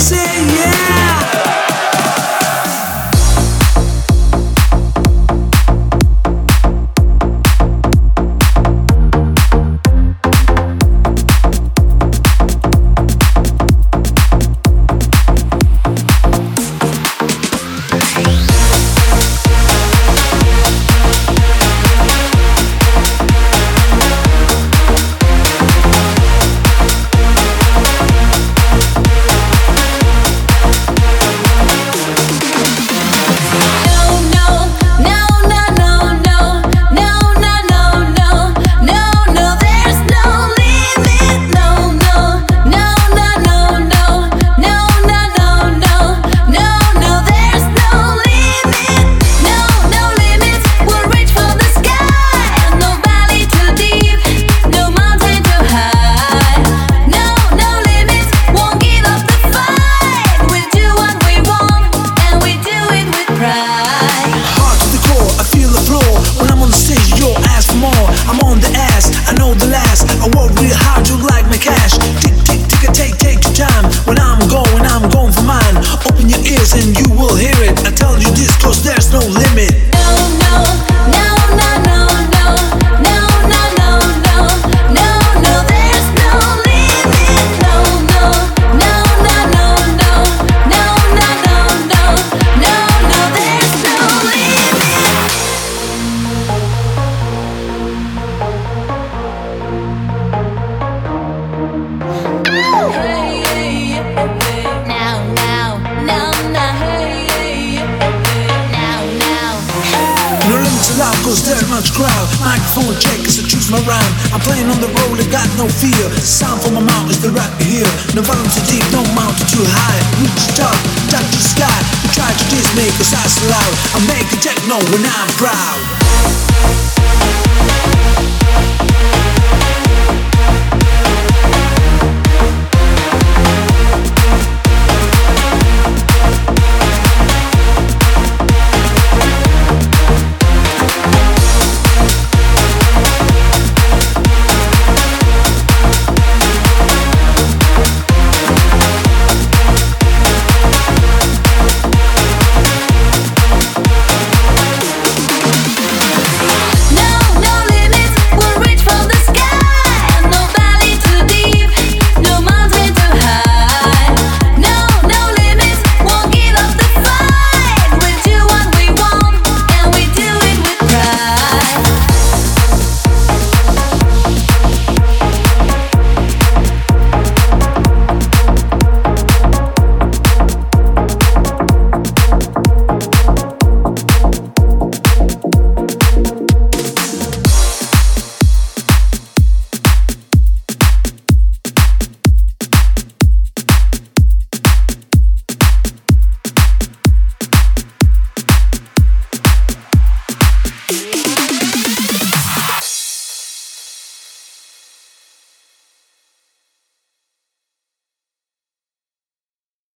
say cause there's much crowd. Microphone check as I choose my rhyme. I'm playing on the road, I got no fear. The Sound from my mouth is the right here. No volume too deep, no mountain too high. Reach the top, touch the sky. You try to diss me cause I so loud. I make a techno when I'm proud.